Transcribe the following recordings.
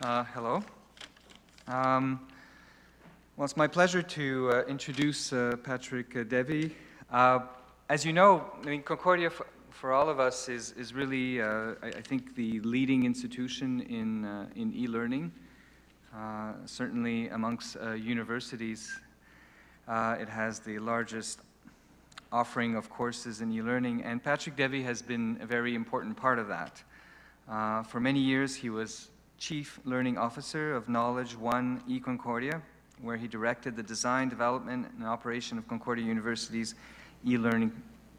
Uh, hello. Um, well, it's my pleasure to uh, introduce uh, Patrick uh, Devey. Uh, as you know, I mean, Concordia for, all of us is, is really, uh, I, I, think, the leading institution in, in e-learning. certainly amongst universities, it has the largest offering of courses in e-learning, and Patrick Devey has been a very important part of that. for many years, he was Chief Learning Officer of Knowledge One eConcordia, where he directed the design, development, and operation of Concordia University's e-learning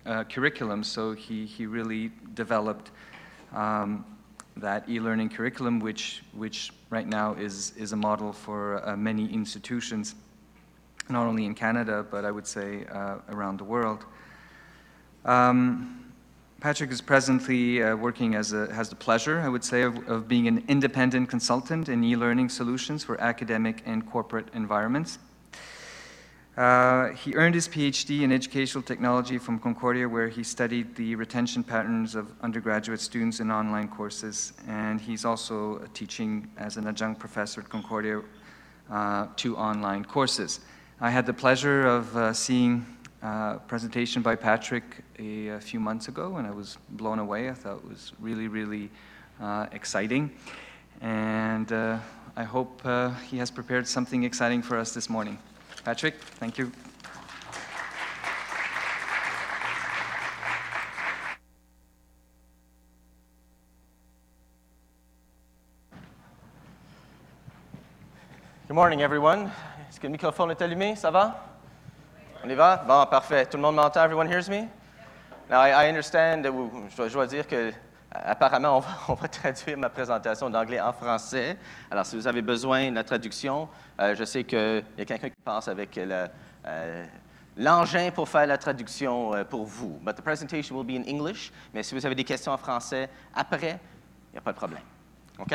uh, curriculum. So he, he really developed um, that e-learning curriculum, which, which right now is, is a model for uh, many institutions, not only in Canada, but I would say uh, around the world. Um, Patrick is presently uh, working as a, has the pleasure, I would say, of, of being an independent consultant in e-learning solutions for academic and corporate environments. Uh, he earned his PhD in educational technology from Concordia, where he studied the retention patterns of undergraduate students in online courses. And he's also teaching as an adjunct professor at Concordia uh, two online courses. I had the pleasure of uh, seeing uh, presentation by Patrick a, a, few months ago, and I was blown away. I thought it was really, really uh, exciting. And uh, I hope uh, he has prepared something exciting for us this morning. Patrick, thank you. Good morning, everyone. Est-ce que le microphone est allumé? Ça va? On y va? Bon, parfait. Tout le monde m'entend? Everyone hears me? Now, I, I understand, je dois dire que apparemment, on va, traduire ma présentation d'anglais en français. Alors, si vous avez besoin de la traduction, euh, je sais qu'il y a quelqu'un qui passe avec euh, l'engin pour faire la traduction euh, pour vous. But the presentation will be in English. Mais si vous avez des questions en français après, il n'y a pas de problème. OK?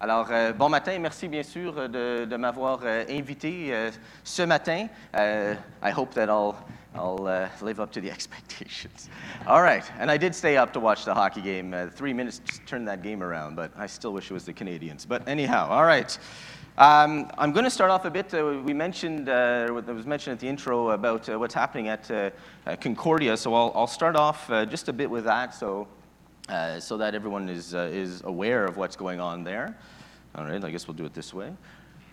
Alors, euh, bon matin, merci bien sûr de, de m'avoir euh, invité euh, ce matin. Uh, I hope that I'll, I'll uh, live up to the expectations. All right, and I did stay up to watch the hockey game. Uh, three minutes just turned that game around, but I still wish it was the Canadiens. But anyhow, all right. Um, I'm going to start off a bit. Uh, we mentioned, uh, it was mentioned at the intro about uh, what's happening at Concordia, so I'll, I'll start off just a bit with that. So uh, so that everyone is, uh, is aware of what's going on there. All right, I guess we'll do it this way.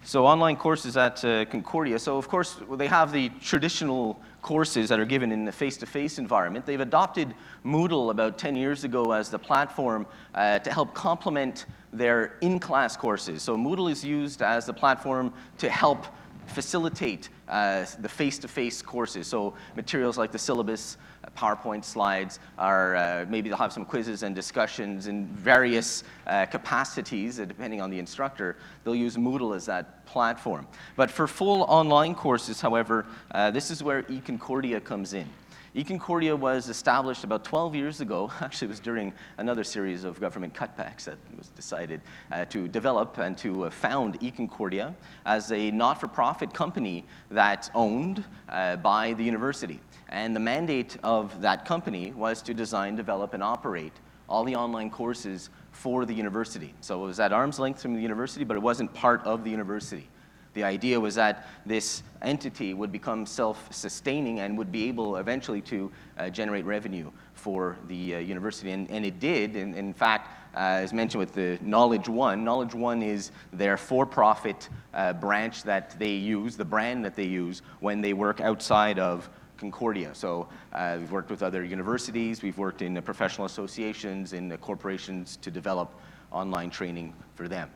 So online courses at uh, Concordia. So of course, they have the traditional courses that are given in the face-to-face -face environment. They've adopted Moodle about 10 years ago as the platform uh, to help complement their in-class courses. So Moodle is used as the platform to help facilitate uh, the face-to-face -face courses. So materials like the syllabus, uh, PowerPoint slides, are uh, maybe they'll have some quizzes and discussions in various uh, capacities, uh, depending on the instructor. They'll use Moodle as that platform. But for full online courses, however, this is where eConcordia comes in eConcordia was established about 12 years ago. Actually, it was during another series of government cutbacks that was decided uh, to develop and to uh, found eConcordia as a not-for-profit company that's owned uh, by the university. And the mandate of that company was to design, develop, and operate all the online courses for the university. So it was at arm's length from the university, but it wasn't part of the university. The idea was that this entity would become self-sustaining and would be able eventually to uh, generate revenue for the uh, university, and, and, it did. And, in fact, uh, as mentioned with the Knowledge One, Knowledge One is their for-profit uh, branch that they use, the brand that they use when they work outside of Concordia. So uh, we've worked with other universities, we've worked in professional associations, in corporations to develop online training for them.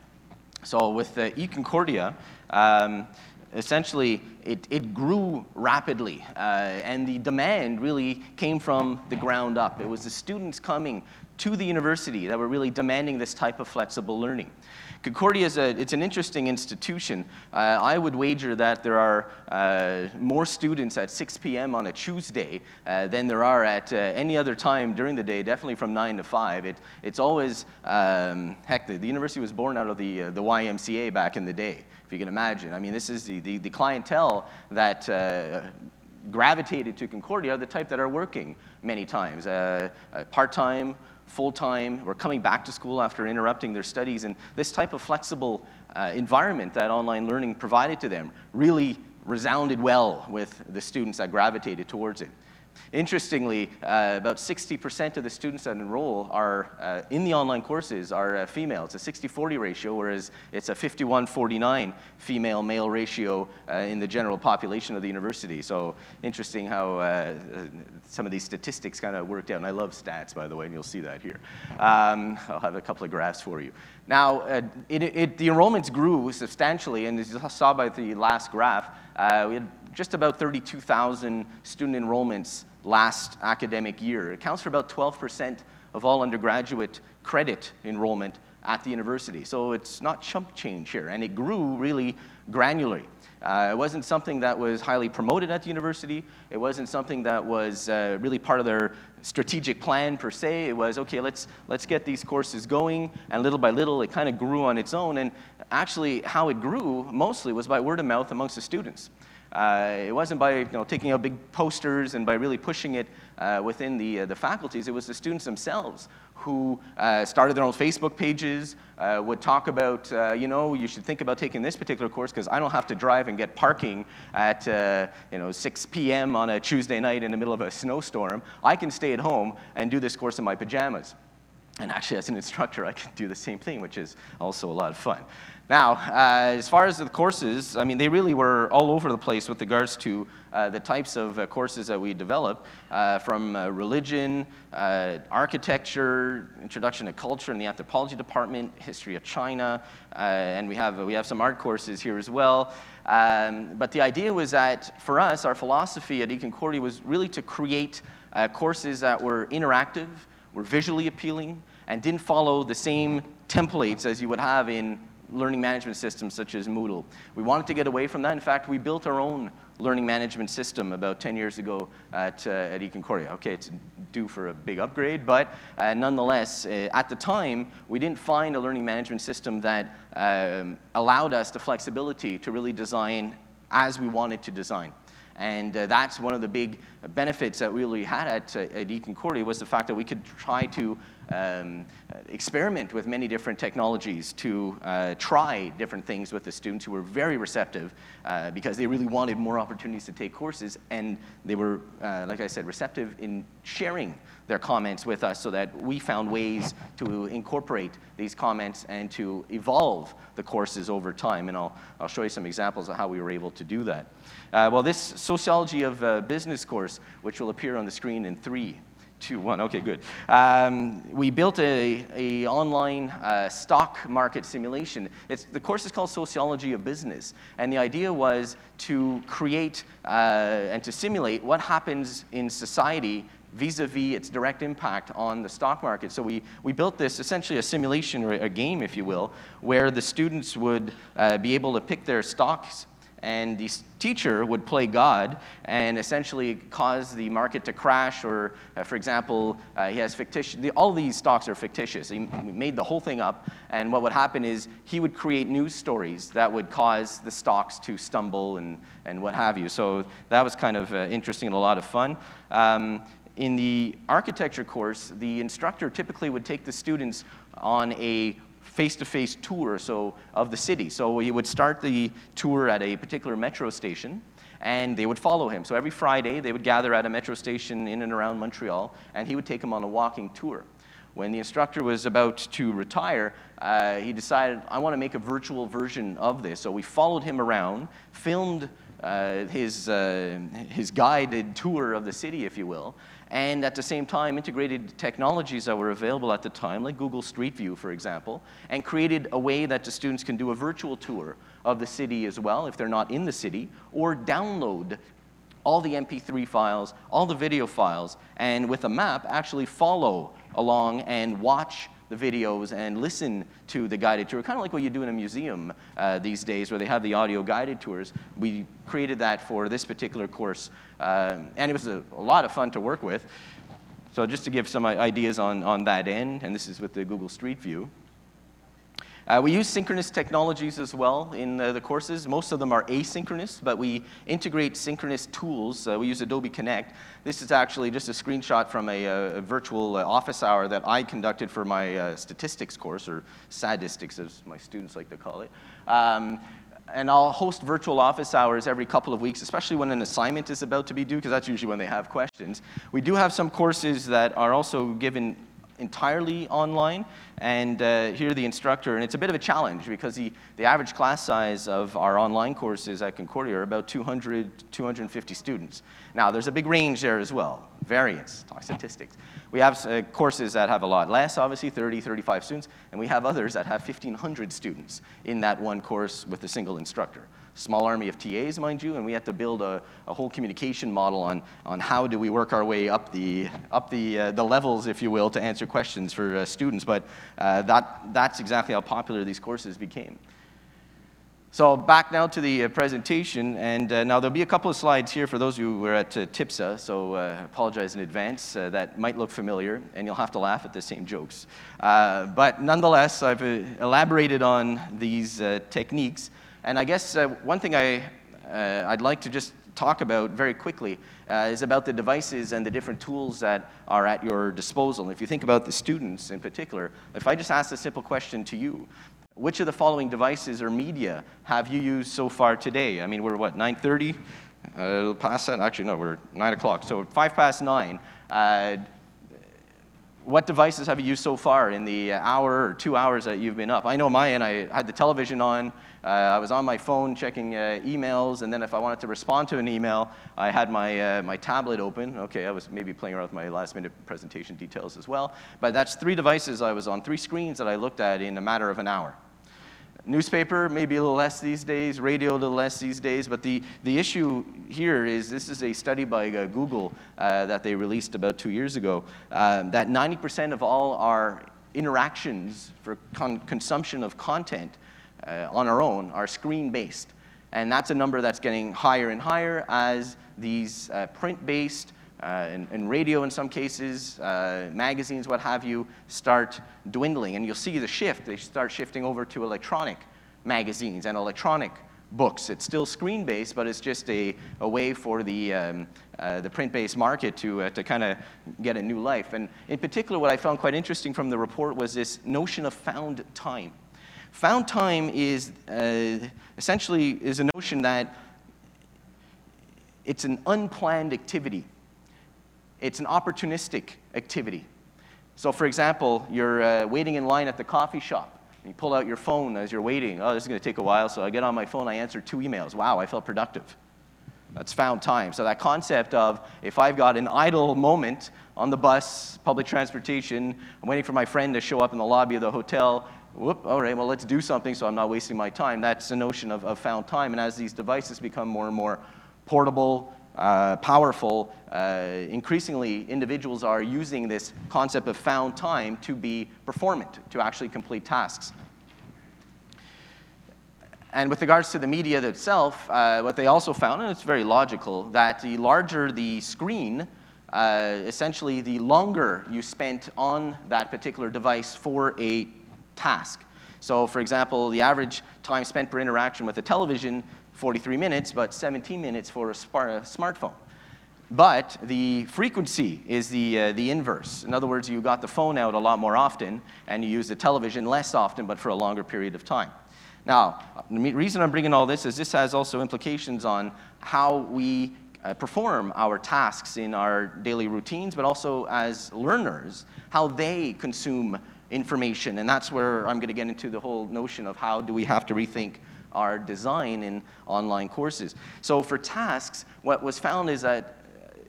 So with the eConcordia, um, essentially it, it, grew rapidly uh, and the demand really came from the ground up. It was the students coming to the university that were really demanding this type of flexible learning. Concordia is a, it's an interesting institution. Uh, I would wager that there are uh, more students at 6 p.m. on a Tuesday uh, than there are at uh, any other time during the day, definitely from 9 to 5. It, it's always, um, heck, the, the, university was born out of the, uh, the YMCA back in the day, if you can imagine. I mean, this is the, the, the clientele that uh, gravitated to Concordia are the type that are working many times, part-time, full-time or coming back to school after interrupting their studies. And this type of flexible uh, environment that online learning provided to them really resounded well with the students that gravitated towards it. Interestingly, uh, about 60% of the students that enroll are uh, in the online courses are uh, female. It's a 60-40 ratio, whereas it's a 51-49 female-male ratio uh, in the general population of the university. So interesting how uh, some of these statistics kind of worked out. And I love stats, by the way, and you'll see that here. Um, I'll have a couple of graphs for you. Now, uh, it, it, the enrollments grew substantially, and as you saw by the last graph, we had just about 32,000 student enrollments last academic year. It accounts for about 12% of all undergraduate credit enrollment at the university. So it's not chump change here, and it grew really granularly. Uh, it wasn't something that was highly promoted at the university. It wasn't something that was uh, really part of their strategic plan per se. It was, okay, let's, let's get these courses going, and little by little, it kind of grew on its own. And actually, how it grew mostly was by word of mouth amongst the students. Uh, it wasn't by you know, taking out big posters and by really pushing it uh, within the, uh, the faculties. It was the students themselves who uh, started their own Facebook pages, uh, would talk about, uh, you know, you should think about taking this particular course because I don't have to drive and get parking at, you know, 6 p.m. on a Tuesday night in the middle of a snowstorm. I can stay at home and do this course in my pajamas. And actually, as an instructor, I can do the same thing, which is also a lot of fun. Now, uh, as far as the courses, I mean, they really were all over the place with regards to uh, the types of uh, courses that we developed, uh, from uh, religion, uh, architecture, introduction to culture in the anthropology department, history of China, and we have, we have some art courses here as well. Um, but the idea was that for us, our philosophy at eConcordia was really to create courses that were interactive, were visually appealing, and didn't follow the same templates as you would have in learning management systems such as Moodle. We wanted to get away from that. In fact, we built our own learning management system about 10 years ago at, uh, at eConcordia. Okay, it's due for a big upgrade, but uh, nonetheless, uh, at the time, we didn't find a learning management system that um, allowed us the flexibility to really design as we wanted to design. And uh, that's one of the big benefits that we really had at, uh, at eConcordia was the fact that we could try to um, experiment with many different technologies to uh, try different things with the students who were very receptive uh, because they really wanted more opportunities to take courses and they were, uh, like I said, receptive in sharing their comments with us so that we found ways to incorporate these comments and to evolve the courses over time. And I'll, I'll show you some examples of how we were able to do that. Uh, well, this Sociology of uh, Business course, which will appear on the screen in three, two, one. Okay, good. Um, we built a, a online uh, stock market simulation. It's, the course is called Sociology of Business, and the idea was to create uh, and to simulate what happens in society vis-a-vis its direct impact on the stock market. So we, we built this essentially a simulation or a game, if you will, where the students would uh, be able to pick their stocks and the teacher would play God and essentially cause the market to crash, or, uh, for example, uh, he has fictitious, the, all these stocks are fictitious. He made the whole thing up, and what would happen is he would create news stories that would cause the stocks to stumble and, and what have you. So that was kind of uh, interesting and a lot of fun. Um, in the architecture course, the instructor typically would take the students on a face-to-face tour so, of the city. So he would start the tour at a particular metro station, and they would follow him. So every Friday, they would gather at a metro station in and around Montreal, and he would take them on a walking tour. When the instructor was about to retire, uh, he decided, I want to make a virtual version of this. So we followed him around, filmed uh, his, uh, his guided tour of the city, if you will, and at the same time integrated technologies that were available at the time, like Google Street View, for example, and created a way that the students can do a virtual tour of the city as well, if they're not in the city, or download all the MP3 files, all the video files, and with a map, actually follow along and watch the videos and listen to the guided tour, kind of like what you do in a museum uh, these days where they have the audio guided tours. We created that for this particular course, uh, and it was a, a, lot of fun to work with. So just to give some ideas on, on that end, and this is with the Google Street View. Uh, we use synchronous technologies as well in uh, the courses. Most of them are asynchronous, but we integrate synchronous tools. Uh, we use Adobe Connect. This is actually just a screenshot from a, a virtual uh, office hour that I conducted for my uh, statistics course, or sadistics as my students like to call it. Um, and I'll host virtual office hours every couple of weeks, especially when an assignment is about to be due, because that's usually when they have questions. We do have some courses that are also given entirely online. And uh, here the instructor, and it's a bit of a challenge because the, the average class size of our online courses at Concordia are about 200, 250 students. Now, there's a big range there as well, variance, talk statistics. We have uh, courses that have a lot less, obviously, 30, 35 students, and we have others that have 1,500 students in that one course with a single instructor small army of TAs, mind you, and we had to build a, a whole communication model on, on how do we work our way up the, up the, uh, the levels, if you will, to answer questions for uh, students. But uh, that, that's exactly how popular these courses became. So back now to the uh, presentation, and uh, now there'll be a couple of slides here for those of you who were at uh, TIPSA, so uh, apologize in advance. Uh, that might look familiar, and you'll have to laugh at the same jokes. Uh, but nonetheless, I've elaborated on these techniques and I guess uh, one thing I, uh, I'd like to just talk about very quickly uh, is about the devices and the different tools that are at your disposal. And if you think about the students in particular, if I just ask a simple question to you, which of the following devices or media have you used so far today? I mean, we're what, 9.30? Uh, past that? Actually, no, we're 9 o'clock. So 5 past 9. Uh, what devices have you used so far in the hour or two hours that you've been up? I know mine, I had the television on, uh, I was on my phone checking uh, emails, and then if I wanted to respond to an email, I had my, uh, my tablet open. Okay, I was maybe playing around with my last minute presentation details as well. But that's three devices I was on, three screens that I looked at in a matter of an hour. Newspaper, maybe a little less these days, radio, a little less these days, but the, the issue here is this is a study by uh, Google uh, that they released about two years ago, uh, that 90% of all our interactions for con consumption of content uh, on our own are screen-based. And that's a number that's getting higher and higher as these uh, print-based uh, and, and, radio in some cases, uh, magazines, what have you, start dwindling. And you'll see the shift. They start shifting over to electronic magazines and electronic books. It's still screen-based, but it's just a, a way for the, um, uh, the print-based market to, uh, to kind of get a new life. And in particular, what I found quite interesting from the report was this notion of found time. Found time is uh, essentially is a notion that it's an unplanned activity it's an opportunistic activity. So, for example, you're uh, waiting in line at the coffee shop. And you pull out your phone as you're waiting. Oh, this is going to take a while. So I get on my phone, I answer two emails. Wow, I felt productive. That's found time. So that concept of if I've got an idle moment on the bus, public transportation, I'm waiting for my friend to show up in the lobby of the hotel. Whoop, all right, well, let's do something so I'm not wasting my time. That's the notion of, of found time. And as these devices become more and more portable, uh, powerful, uh, increasingly individuals are using this concept of found time to be performant, to actually complete tasks. And with regards to the media itself, uh, what they also found, and it's very logical, that the larger the screen, uh, essentially the longer you spent on that particular device for a task. So for example, the average time spent per interaction with a television 43 minutes, but 17 minutes for a, smartphone. But the frequency is the, uh, the inverse. In other words, you got the phone out a lot more often, and you use the television less often, but for a longer period of time. Now, the reason I'm bringing all this is this has also implications on how we uh, perform our tasks in our daily routines, but also as learners, how they consume information. And that's where I'm going to get into the whole notion of how do we have to rethink our design in online courses. So for tasks, what was found is that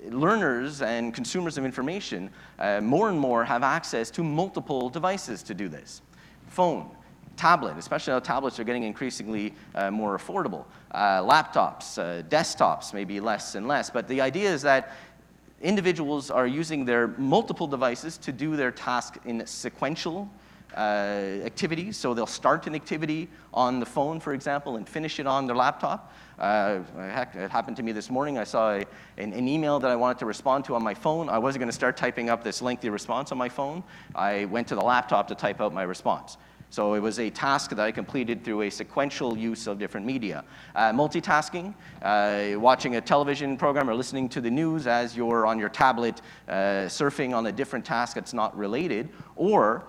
learners and consumers of information uh, more and more have access to multiple devices to do this. Phone, tablet, especially now tablets are getting increasingly uh, more affordable. Uh, laptops, uh, desktops, maybe less and less. But the idea is that individuals are using their multiple devices to do their task in sequential uh, activities. So they'll start an activity on the phone, for example, and finish it on their laptop. Uh, heck, it happened to me this morning. I saw a, an, an, email that I wanted to respond to on my phone. I wasn't going to start typing up this lengthy response on my phone. I went to the laptop to type out my response. So it was a task that I completed through a sequential use of different media. Uh, multitasking, uh, watching a television program or listening to the news as you're on your tablet uh, surfing on a different task that's not related, or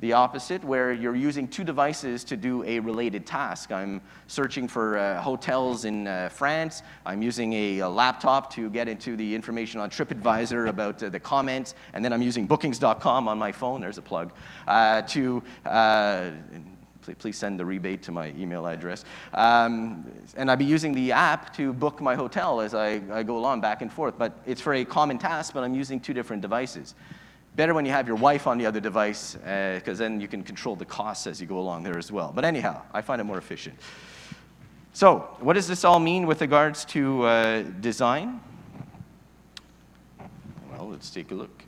the opposite, where you're using two devices to do a related task. I'm searching for uh, hotels in uh, France. I'm using a, a, laptop to get into the information on TripAdvisor about uh, the comments. And then I'm using bookings.com on my phone, there's a plug, uh, to uh, please send the rebate to my email address. Um, and I'd be using the app to book my hotel as I, I, go along back and forth. But it's for a common task, but I'm using two different devices. Better when you have your wife on the other device, because uh, then you can control the costs as you go along there as well. But anyhow, I find it more efficient. So, what does this all mean with regards to uh, design? Well, let's take a look.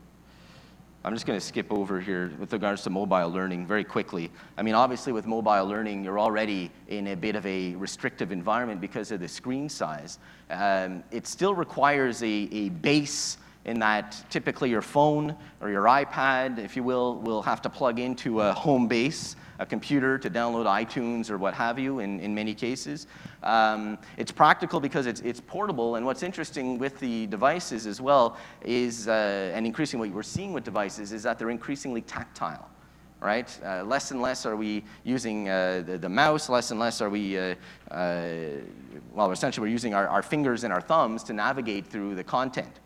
I'm just going to skip over here with regards to mobile learning very quickly. I mean, obviously, with mobile learning, you're already in a bit of a restrictive environment because of the screen size. Um, it still requires a, a base in that typically your phone or your iPad, if you will, will have to plug into a home base, a computer to download iTunes or what have you in, in many cases. Um, it's practical because it's, it's portable, and what's interesting with the devices as well is, uh, and increasingly what we're seeing with devices, is that they're increasingly tactile right? Uh, less and less are we using uh, the, the, mouse, less and less are we, uh, uh well, essentially we're using our, our, fingers and our thumbs to navigate through the content.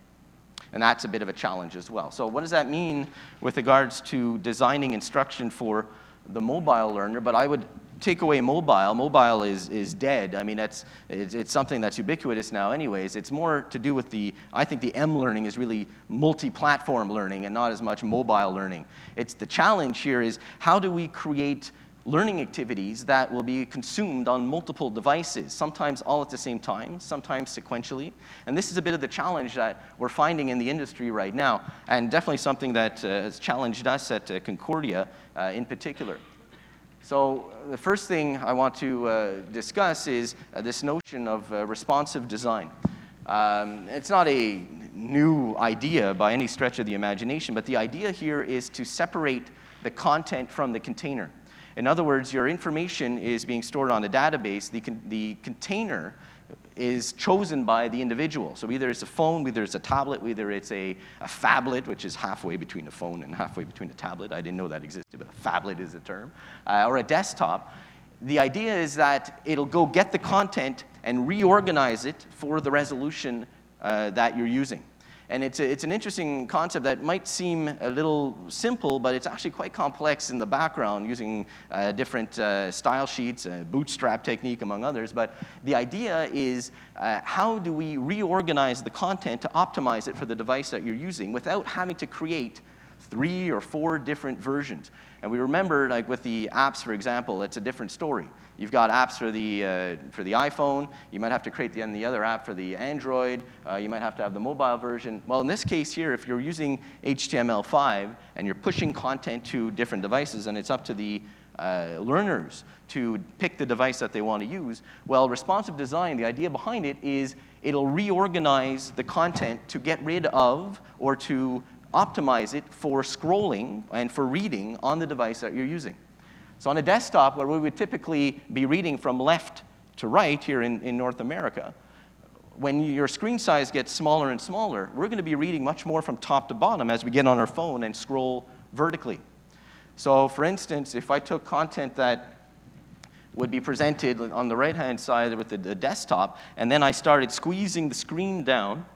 And that's a bit of a challenge as well. So what does that mean with regards to designing instruction for the mobile learner? But I would take away mobile. Mobile is, is dead. I mean, it's, it's something that's ubiquitous now anyways. It's more to do with the, I think the M learning is really multi-platform learning and not as much mobile learning. It's the challenge here is how do we create learning activities that will be consumed on multiple devices, sometimes all at the same time, sometimes sequentially. And this is a bit of the challenge that we're finding in the industry right now, and definitely something that uh, has challenged us at uh, Concordia uh, in particular. So the first thing I want to uh, discuss is uh, this notion of uh, responsive design. Um, it's not a new idea by any stretch of the imagination, but the idea here is to separate the content from the container. In other words, your information is being stored on a database. The, con the container is chosen by the individual. So either it's a phone, whether it's a tablet, whether it's a, a phablet, which is halfway between a phone and halfway between a tablet. I didn't know that existed, but a phablet is a term. Uh, or a desktop. The idea is that it'll go get the content and reorganize it for the resolution uh, that you're using. And it's, a, it's an interesting concept that might seem a little simple, but it's actually quite complex in the background using uh, different uh, style sheets, uh, bootstrap technique, among others. But the idea is uh, how do we reorganize the content to optimize it for the device that you're using without having to create three or four different versions. And we remember, like with the apps, for example, it's a different story. You've got apps for the, uh, for the iPhone. You might have to create the, the other app for the Android. Uh, you might have to have the mobile version. Well, in this case here, if you're using HTML5 and you're pushing content to different devices, and it's up to the uh, learners to pick the device that they want to use, well, responsive design, the idea behind it is it'll reorganize the content to get rid of or to optimize it for scrolling and for reading on the device that you're using. So on a desktop, where we would typically be reading from left to right here in, in North America, when your screen size gets smaller and smaller, we're going to be reading much more from top to bottom as we get on our phone and scroll vertically. So for instance, if I took content that would be presented on the right-hand side with the, the desktop, and then I started squeezing the screen down,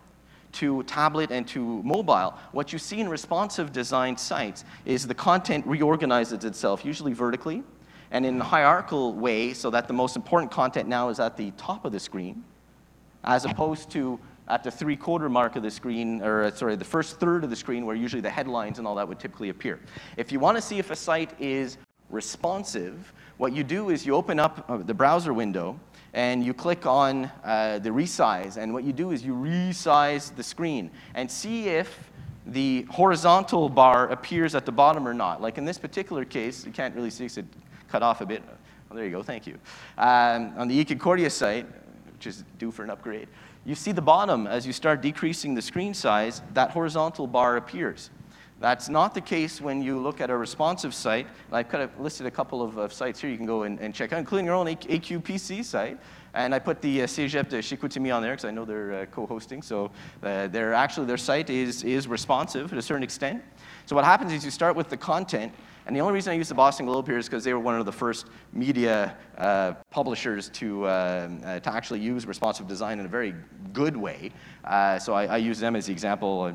to tablet and to mobile, what you see in responsive design sites is the content reorganizes itself, usually vertically, and in a hierarchical way, so that the most important content now is at the top of the screen, as opposed to at the three-quarter mark of the screen, or sorry, the first third of the screen, where usually the headlines and all that would typically appear. If you want to see if a site is responsive, what you do is you open up uh, the browser window, and you click on uh, the resize. And what you do is you resize the screen and see if the horizontal bar appears at the bottom or not. Like in this particular case, you can't really see because it cut off a bit. Oh, there you go, thank you. Um, on the eConcordia site, which is due for an upgrade, you see the bottom as you start decreasing the screen size, that horizontal bar appears. That's not the case when you look at a responsive site. And I've kind of listed a couple of, of sites here you can go and, and, check out, including your own AQPC site. And I put the uh, Cégep de Chicoutimi on there because I know they're uh, co-hosting. So uh, they're actually, their site is, is responsive to a certain extent. So what happens is you start with the content, and the only reason I use the Boston Globe here is because they were one of the first media uh, publishers to, uh, uh, to actually use responsive design in a very good way. Uh, so I, I, use them as the example.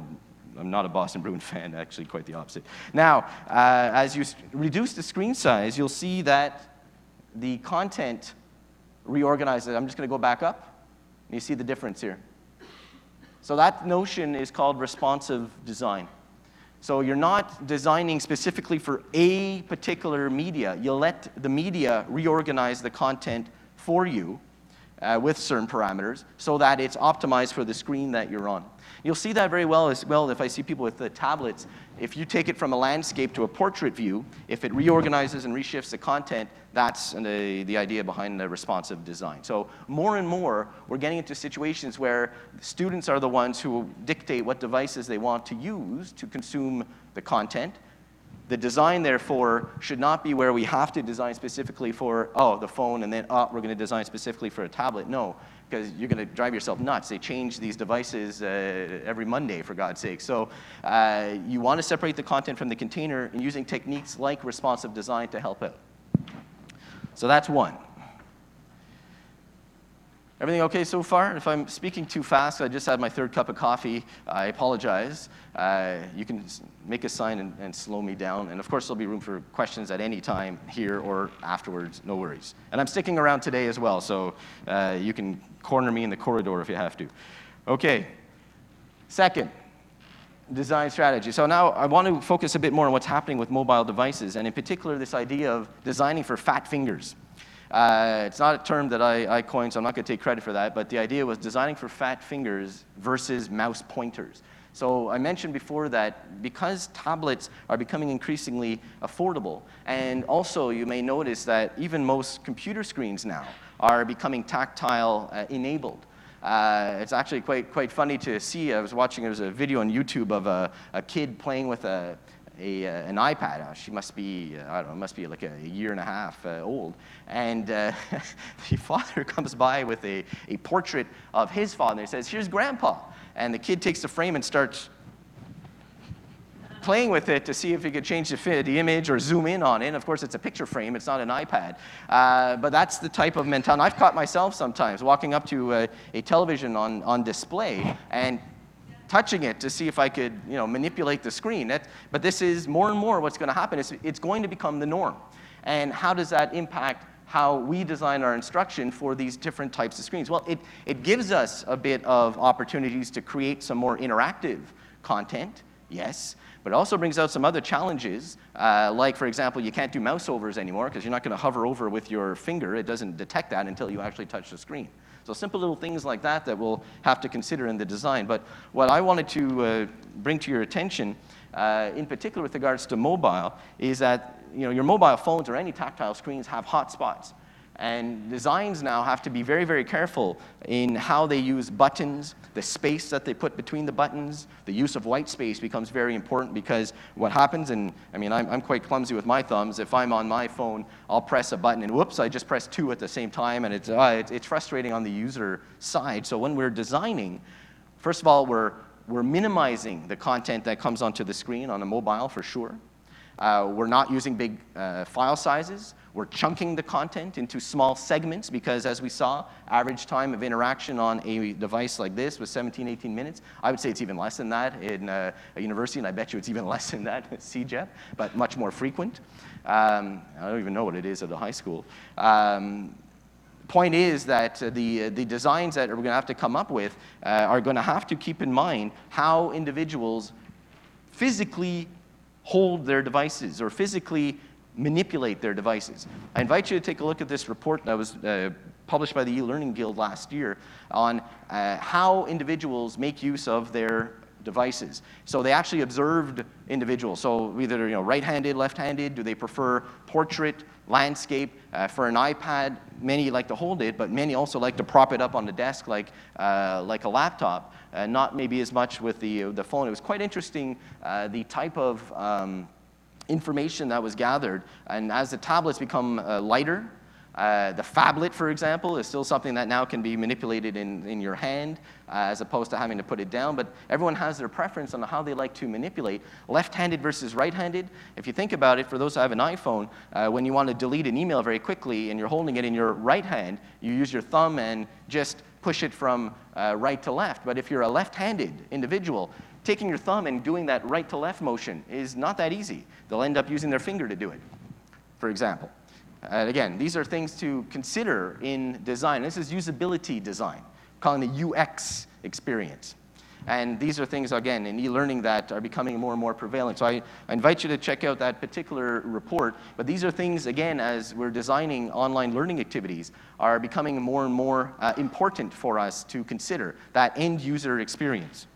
I'm, not a Boston Bruin fan, actually quite the opposite. Now, uh, as you reduce the screen size, you'll see that the content reorganizes. I'm just going to go back up. You see the difference here. So that notion is called responsive design. So you're not designing specifically for a particular media. You let the media reorganize the content for you uh, with certain parameters so that it's optimized for the screen that you're on. You'll see that very well as well if I see people with the tablets. If you take it from a landscape to a portrait view, if it reorganizes and reshifts the content, that's the, the idea behind the responsive design. So more and more, we're getting into situations where students are the ones who dictate what devices they want to use to consume the content. The design, therefore, should not be where we have to design specifically for, oh, the phone, and then, oh, we're going to design specifically for a tablet. No because you're going to drive yourself nuts. They change these devices uh, every Monday, for God's sake. So uh, you want to separate the content from the container and using techniques like responsive design to help out. So that's one. Everything okay so far? If I'm speaking too fast, I just had my third cup of coffee. I apologize. Uh, you can make a sign and, and, slow me down. And of course, there'll be room for questions at any time here or afterwards. No worries. And I'm sticking around today as well, so uh, you can corner me in the corridor if you have to. Okay. Second, design strategy. So now I want to focus a bit more on what's happening with mobile devices, and in particular, this idea of designing for fat fingers. Uh, it's not a term that I, I coined, so I'm not going to take credit for that, but the idea was designing for fat fingers versus mouse pointers. So I mentioned before that because tablets are becoming increasingly affordable, and also you may notice that even most computer screens now are becoming tactile uh, enabled. Uh, it's actually quite, quite funny to see. I was watching, there was a video on YouTube of a, a kid playing with a, a, uh, an iPad. Uh, she must be, uh, I don't know, must be like a year and a half old. And the father comes by with a, a portrait of his father. He says, Here's grandpa. And the kid takes the frame and starts playing with it to see if he could change the, the image or zoom in on it. And Of course, it's a picture frame, it's not an iPad. Uh, but that's the type of mentality. I've caught myself sometimes walking up to a, a television on, on display and touching it to see if I could you know, manipulate the screen. That, but this is more and more what's going to happen. It's, it's going to become the norm. And how does that impact how we design our instruction for these different types of screens? Well, it, it gives us a bit of opportunities to create some more interactive content, yes, but it also brings out some other challenges, uh, like, for example, you can't do mouse overs anymore because you're not going to hover over with your finger. It doesn't detect that until you actually touch the screen. So simple little things like that that we'll have to consider in the design. But what I wanted to uh, bring to your attention, uh, in particular with regards to mobile, is that you know, your mobile phones or any tactile screens have hot spots. And designs now have to be very, very careful in how they use buttons, the space that they put between the buttons. The use of white space becomes very important because what happens, and I mean, I'm, I'm quite clumsy with my thumbs. If I'm on my phone, I'll press a button and whoops, I just press two at the same time, and it's, uh, it's, it's frustrating on the user side. So when we're designing, first of all, we're, we're minimizing the content that comes onto the screen on a mobile for sure. Uh, we're not using big uh, file sizes. We're chunking the content into small segments because, as we saw, average time of interaction on a device like this was 17, 18 minutes. I would say it's even less than that in uh, a university, and I bet you it's even less than that at CEGEP, but much more frequent. Um, I don't even know what it is at a high school. Um, point is that uh, the, uh, the designs that we're going to have to come up with uh, are going to have to keep in mind how individuals physically hold their devices or physically manipulate their devices. I invite you to take a look at this report that was uh, published by the e-learning guild last year on uh, how individuals make use of their devices. So they actually observed individuals. So either you know, right-handed, left-handed, do they prefer portrait, landscape? Uh, for an iPad, many like to hold it, but many also like to prop it up on the desk like, uh, like a laptop, uh, not maybe as much with the, the phone. It was quite interesting uh, the type of um, information that was gathered. And as the tablets become uh, lighter, uh, the phablet, for example, is still something that now can be manipulated in, in your hand uh, as opposed to having to put it down. But everyone has their preference on how they like to manipulate. Left-handed versus right-handed. If you think about it, for those who have an iPhone, uh, when you want to delete an email very quickly and you're holding it in your right hand, you use your thumb and just push it from uh, right to left. But if you're a left-handed individual, taking your thumb and doing that right to left motion is not that easy. They'll end up using their finger to do it, for example. And again, these are things to consider in design. This is usability design, calling the UX experience. And these are things, again, in e-learning that are becoming more and more prevalent. So I, I, invite you to check out that particular report. But these are things, again, as we're designing online learning activities, are becoming more and more uh, important for us to consider, that end user experience.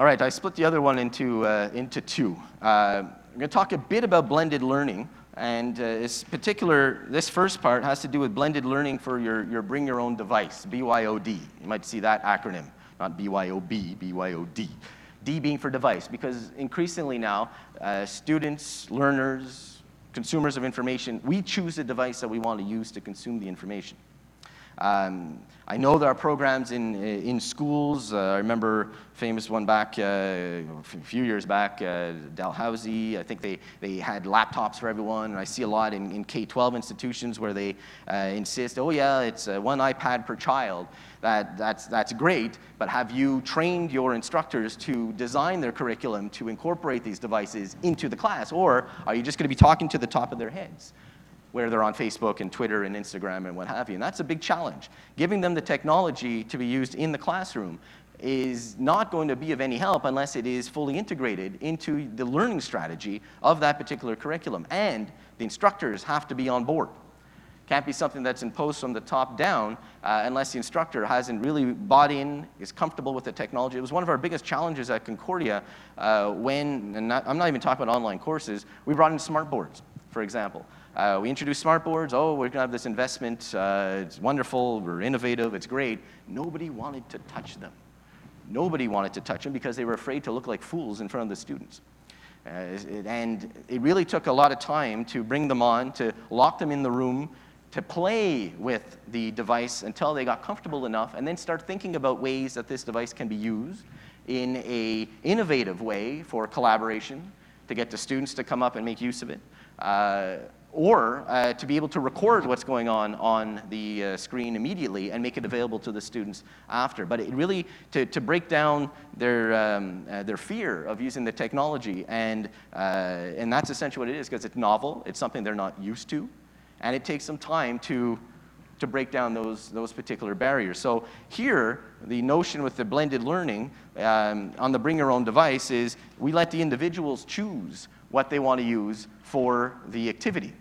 All right, I split the other one into, uh, into two. Uh, I'm going to talk a bit about blended learning. And uh, this particular, this first part has to do with blended learning for your, your bring your own device, BYOD. You might see that acronym, not BYOB, BYOD. D being for device, because increasingly now, uh, students, learners, consumers of information, we choose the device that we want to use to consume the information. Um, I know there are programs in, in schools. Uh, I remember famous one back uh, a few years back, uh, Dalhousie. I think they, they had laptops for everyone. And I see a lot in, in K-12 institutions where they uh, insist, oh yeah, it's uh, one iPad per child. That, that's, that's great, but have you trained your instructors to design their curriculum to incorporate these devices into the class? Or are you just going to be talking to the top of their heads? Where they're on Facebook and Twitter and Instagram and what have you. And that's a big challenge. Giving them the technology to be used in the classroom is not going to be of any help unless it is fully integrated into the learning strategy of that particular curriculum. And the instructors have to be on board. Can't be something that's imposed from the top down uh, unless the instructor hasn't really bought in, is comfortable with the technology. It was one of our biggest challenges at Concordia uh, when, and not, I'm not even talking about online courses, we brought in smart boards, for example. Uh, we introduced smart boards. Oh, we're going to have this investment. Uh, it's wonderful. We're innovative. It's great. Nobody wanted to touch them. Nobody wanted to touch them because they were afraid to look like fools in front of the students. Uh, and it really took a lot of time to bring them on, to lock them in the room, to play with the device until they got comfortable enough, and then start thinking about ways that this device can be used in a innovative way for collaboration, to get the students to come up and make use of it. Uh, or uh, to be able to record what's going on on the uh, screen immediately and make it available to the students after. But it really, to, to break down their, um, uh, their fear of using the technology, and, uh, and that's essentially what it is, because it's novel, it's something they're not used to, and it takes some time to, to break down those, those particular barriers. So here, the notion with the blended learning um, on the bring your own device is we let the individuals choose what they want to use for the activity.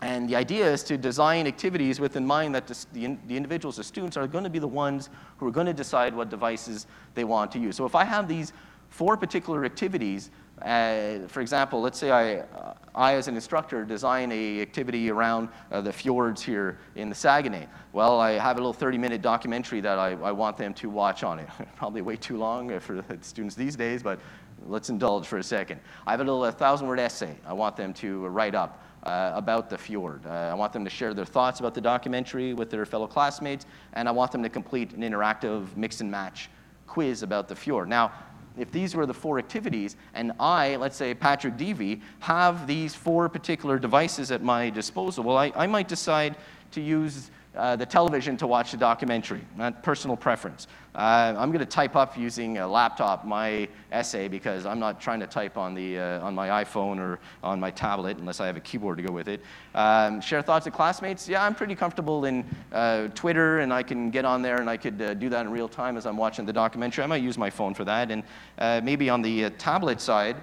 And the idea is to design activities with in mind that the, the, individuals, the students, are going to be the ones who are going to decide what devices they want to use. So if I have these four particular activities, uh, for example, let's say I, uh, I, as an instructor, design a activity around uh, the fjords here in the Saguenay. Well, I have a little 30-minute documentary that I, I, want them to watch on it. Probably way too long for the students these days, but let's indulge for a second. I have a little 1,000-word essay I want them to write up uh, about the fjord. Uh, I want them to share their thoughts about the documentary with their fellow classmates, and I want them to complete an interactive mix and match quiz about the fjord. Now, if these were the four activities, and I, let's say Patrick Devey, have these four particular devices at my disposal, well, I, I might decide to use uh, the television to watch a documentary, not personal preference. Uh, I'm going to type up using a laptop my essay because I'm not trying to type on, the, uh, on my iPhone or on my tablet unless I have a keyboard to go with it. Um, share thoughts with classmates. Yeah, I'm pretty comfortable in uh, Twitter and I can get on there and I could uh, do that in real time as I'm watching the documentary. I might use my phone for that. And maybe on the tablet side,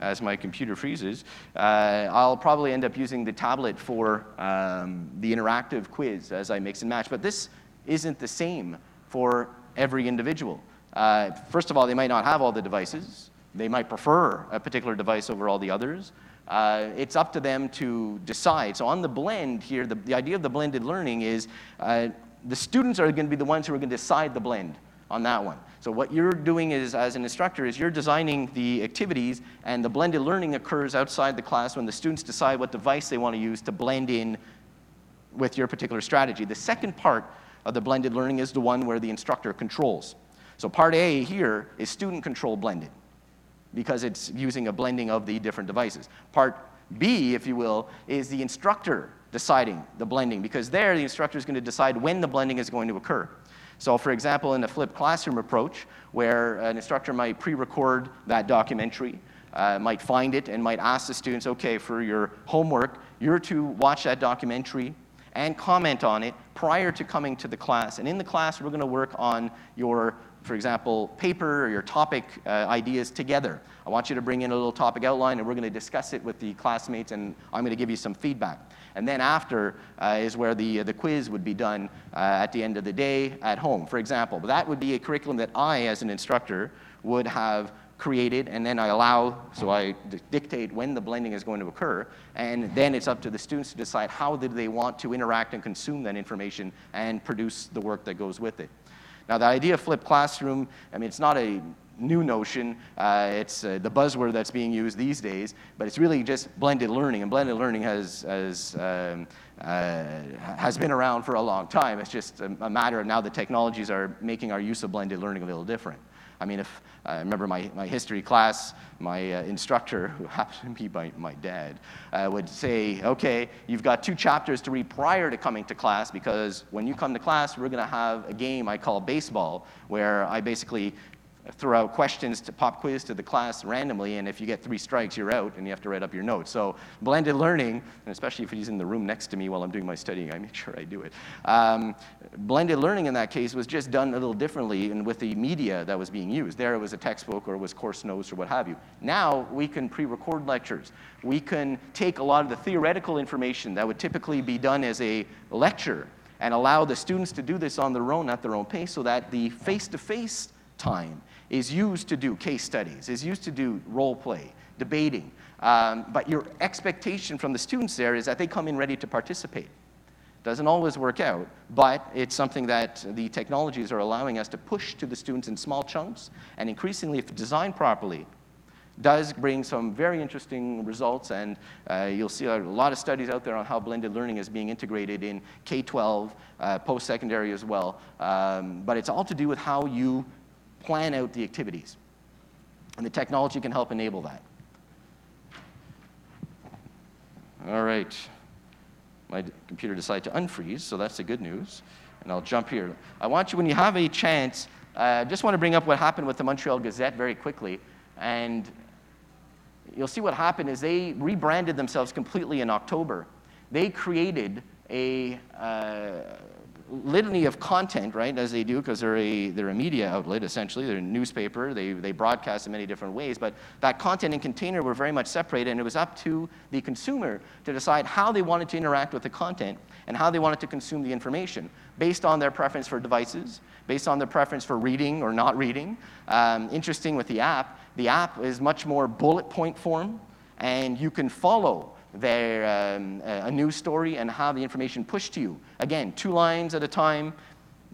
as my computer freezes, uh, I'll probably end up using the tablet for um, the interactive quiz as I mix and match. But this isn't the same for every individual. Uh, first of all, they might not have all the devices. They might prefer a particular device over all the others. uh, it's up to them to decide. So on the blend here, the, the idea of the blended learning is uh, the students are going to be the ones who are going to decide the blend on that one. So what you're doing is, as an instructor, is you're designing the activities, and the blended learning occurs outside the class when the students decide what device they want to use to blend in with your particular strategy. The second part of the blended learning is the one where the instructor controls. So part A here is student control blended because it's using a blending of the different devices. Part B, if you will, is the instructor deciding the blending because there the instructor is going to decide when the blending is going to occur. So for example, in a flipped classroom approach, where an instructor might pre-record that documentary, uh, might find it and might ask the students, okay, for your homework, you're to watch that documentary and comment on it prior to coming to the class. And in the class, we're going to work on your, for example, paper or your topic uh, ideas together. I want you to bring in a little topic outline, and we're going to discuss it with the classmates, and I'm going to give you some feedback. And then after uh, is where the, the quiz would be done uh, at the end of the day at home, for example. But that would be a curriculum that I, as an instructor, would have created, and then I allow, so I dictate when the blending is going to occur, and then it's up to the students to decide how do they want to interact and consume that information and produce the work that goes with it. Now, the idea of flipped classroom, I mean, it's not a new notion. Uh, it's uh, the buzzword that's being used these days, but it's really just blended learning. And blended learning has, has, um, uh, has been around for a long time. It's just a, a, matter of now the technologies are making our use of blended learning a little different. I mean, if I remember my, my history class, my uh, instructor, who happened to be my, my dad, uh, would say, okay, you've got two chapters to read prior to coming to class because when you come to class, we're going to have a game I call baseball, where I basically throw out questions to pop quiz to the class randomly, and if you get three strikes, you're out, and you have to write up your notes. So blended learning, and especially if he's in the room next to me while I'm doing my studying, I make sure I do it. Um, blended learning in that case was just done a little differently and with the media that was being used. There it was a textbook or it was course notes or what have you. Now we can pre-record lectures. We can take a lot of the theoretical information that would typically be done as a lecture and allow the students to do this on their own at their own pace so that the face-to-face -face time is used to do case studies, is used to do role play, debating. Um, but your expectation from the students there is that they come in ready to participate. Doesn't always work out, but it's something that the technologies are allowing us to push to the students in small chunks, and increasingly, if designed properly, does bring some very interesting results, and uh, you'll see a lot of studies out there on how blended learning is being integrated in K-12, uh, post-secondary as well. Um, but it's all to do with how you plan out the activities. And the technology can help enable that. All right. My computer decided to unfreeze, so that's the good news. And I'll jump here. I want you, when you have a chance, I uh, just want to bring up what happened with the Montreal Gazette very quickly. And you'll see what happened is they rebranded themselves completely in October. They created a, uh, litany of content, right, as they do, because they're a, they're a media outlet, essentially. They're a newspaper. They, they broadcast in many different ways. But that content and container were very much separated, and it was up to the consumer to decide how they wanted to interact with the content and how they wanted to consume the information based on their preference for devices, based on their preference for reading or not reading. Um, interesting with the app, the app is much more bullet point form, and you can follow their, um, a news story and have the information pushed to you. Again, two lines at a time,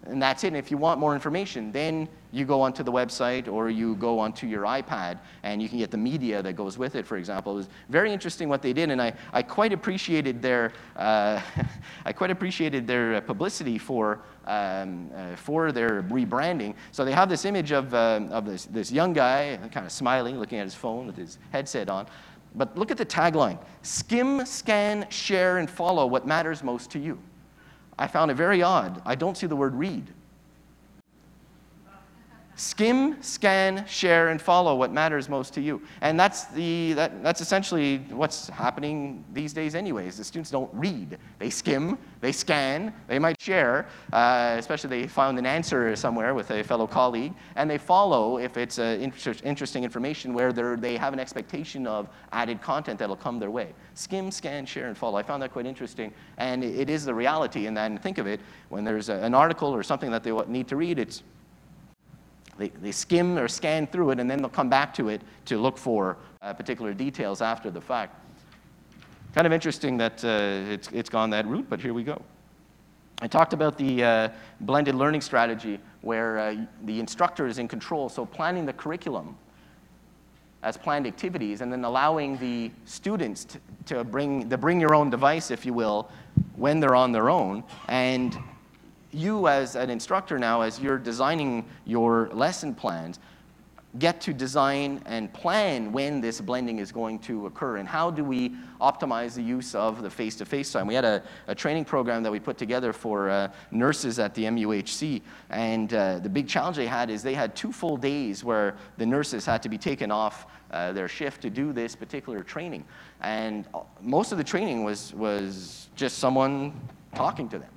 and that's it. And if you want more information, then you go onto the website or you go onto your iPad and you can get the media that goes with it, for example. It was very interesting what they did, and I, I quite appreciated their, uh, I quite appreciated their publicity for, um, uh, for their rebranding. So they have this image of, uh, of this, this young guy, kind of smiling, looking at his phone with his headset on. But look at the tagline skim, scan, share, and follow what matters most to you. I found it very odd. I don't see the word read. Skim, scan, share, and follow what matters most to you. And that's, the, that, that's essentially what's happening these days anyways. The students don't read. They skim, they scan, they might share, uh, especially they found an answer somewhere with a fellow colleague, and they follow if it's uh, inter interesting information where they have an expectation of added content that'll come their way. Skim, scan, share, and follow. I found that quite interesting, and it is the reality. And then think of it, when there's a, an article or something that they need to read, it's they, they skim or scan through it, and then they'll come back to it to look for uh, particular details after the fact. kind of interesting that uh, it's, it's gone that route, but here we go. I talked about the uh, blended learning strategy where uh, the instructor is in control, so planning the curriculum as planned activities and then allowing the students to, to bring the bring your own device, if you will, when they're on their own. And you as an instructor now, as you're designing your lesson plans, get to design and plan when this blending is going to occur and how do we optimize the use of the face-to-face time. We had a, a, training program that we put together for uh, nurses at the MUHC and uh, the big challenge they had is they had two full days where the nurses had to be taken off uh, their shift to do this particular training. And uh, most of the training was, was just someone talking to them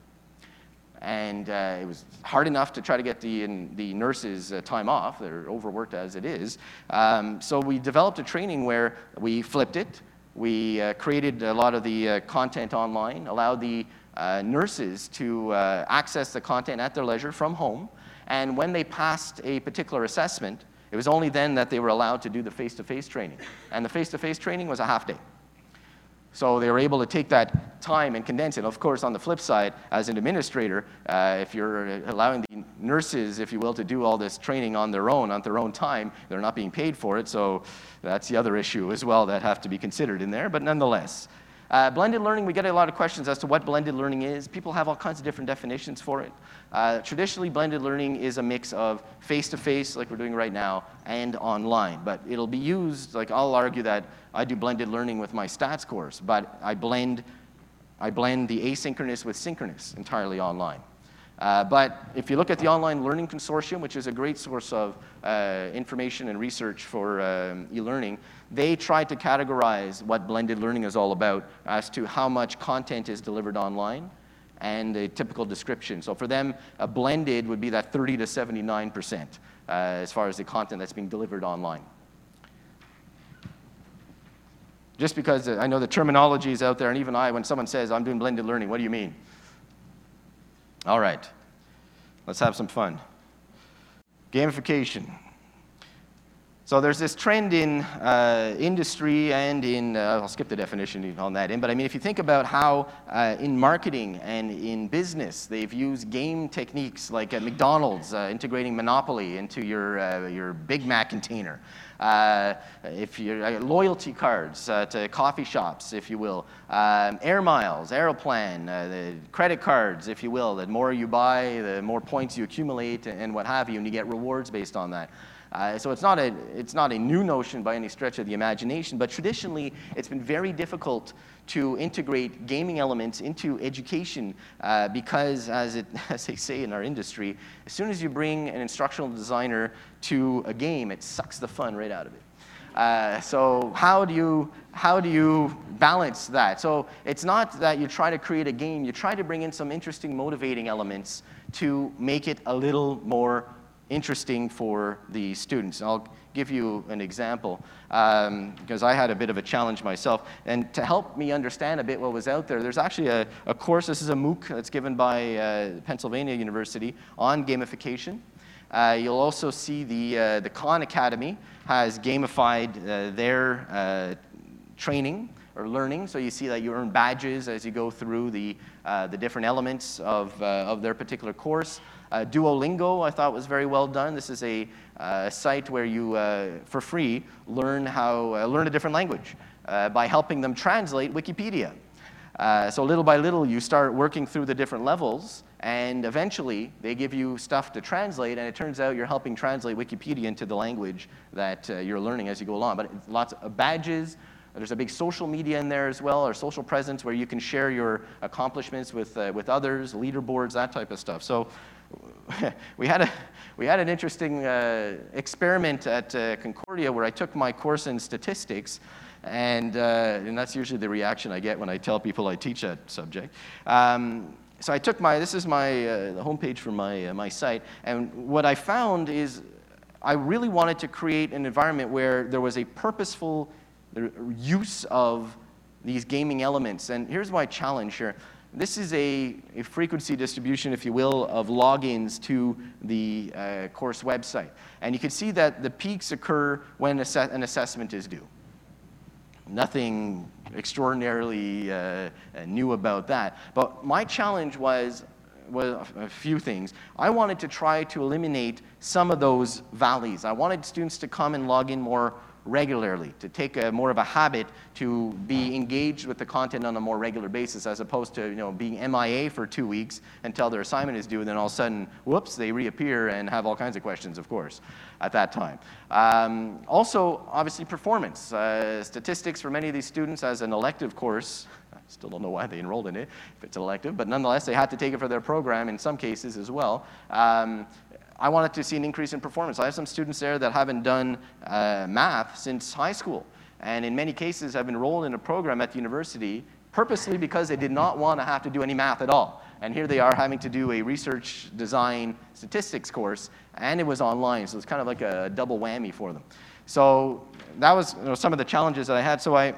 and uh, it was hard enough to try to get the, the nurses uh, time off. They're overworked as it is. Um, so we developed a training where we flipped it. We uh, created a lot of the uh, content online, allowed the uh, nurses to uh, access the content at their leisure from home. And when they passed a particular assessment, it was only then that they were allowed to do the face-to-face training. And the face-to-face -face training was a half day. So they were able to take that time and condense it. Of course, on the flip side, as an administrator, uh, if you're allowing the nurses, if you will, to do all this training on their own, on their own time, they're not being paid for it. So that's the other issue as well that have to be considered in there. But nonetheless, uh, blended learning, we get a lot of questions as to what blended learning is. People have all kinds of different definitions for it. Uh, traditionally, blended learning is a mix of face-to-face, like we're doing right now, and online. But it'll be used, like I'll argue that I do blended learning with my stats course, but I blend, I blend the asynchronous with synchronous entirely online. Uh, but if you look at the Online Learning Consortium, which is a great source of uh, information and research for um, e-learning, they tried to categorize what blended learning is all about as to how much content is delivered online and a typical description. So for them, a blended would be that 30 to 79% uh, as far as the content that's being delivered online. Just because uh, I know the terminology is out there, and even I, when someone says, I'm doing blended learning, what do you mean? All right, let's have some fun. Gamification. So there's this trend in uh, industry and in, uh, I'll skip the definition on that in, but I mean, if you think about how uh, in marketing and in business, they've used game techniques like at McDonald's, uh, integrating Monopoly into your, uh, your Big Mac container. Uh, if you're loyalty cards to coffee shops, if you will, um, air miles, Aeroplan, the credit cards, if you will. The more you buy, the more points you accumulate and what have you, and you get rewards based on that. Uh, so it's not, a, it's not a new notion by any stretch of the imagination, but traditionally it's been very difficult to integrate gaming elements into education uh, because, as, it, as they say in our industry, as soon as you bring an instructional designer to a game, it sucks the fun right out of it. Uh, so how do you how do you balance that? So it's not that you try to create a game. You try to bring in some interesting, motivating elements to make it a little more interesting for the students. I'll give you an example um, because I had a bit of a challenge myself. And to help me understand a bit what was out there, there's actually a, a course, this is a MOOC that's given by uh, Pennsylvania University on gamification. Uh, you'll also see the, uh, the Khan Academy has gamified uh, their uh, training or learning. So you see that you earn badges as you go through the, uh, the different elements of, of their particular course. Uh, Duolingo, I thought was very well done. This is a uh, site where you, uh, for free, learn how uh, learn a different language uh, by helping them translate Wikipedia. So little by little, you start working through the different levels, and eventually they give you stuff to translate, and it turns out you're helping translate Wikipedia into the language that you're learning as you go along. But lots of badges, there's a big social media in there as well, or social presence where you can share your accomplishments with, uh, with others, leaderboards, that type of stuff. So we had, a, we had an interesting uh, experiment at uh, Concordia where I took my course in statistics, and, uh, and that's usually the reaction I get when I tell people I teach that subject. Um, so I took my, this is my, uh, the homepage for my, uh, my site, and what I found is I really wanted to create an environment where there was a purposeful use of these gaming elements. And here's my challenge here. This is a, a, frequency distribution, if you will, of logins to the uh, course website. And you can see that the peaks occur when an assessment is due. nothing extraordinarily uh, new about that. But my challenge was, was a few things. I wanted to try to eliminate some of those valleys. I wanted students to come and log in more regularly, to take a, more of a habit to be engaged with the content on a more regular basis as opposed to you know, being MIA for two weeks until their assignment is due and then all of a sudden, whoops, they reappear and have all kinds of questions, of course, at that time. Um, also, obviously, performance. Uh, statistics for many of these students as an elective course I still don't know why they enrolled in it if it's elective, but nonetheless, they had to take it for their program in some cases as well. Um, I wanted to see an increase in performance. I have some students there that haven't done uh, math since high school, and in many cases have enrolled in a program at the university purposely because they did not want to have to do any math at all. And here they are having to do a research design statistics course, and it was online, so it's kind of like a double whammy for them. So that was you know, some of the challenges that I had. So I,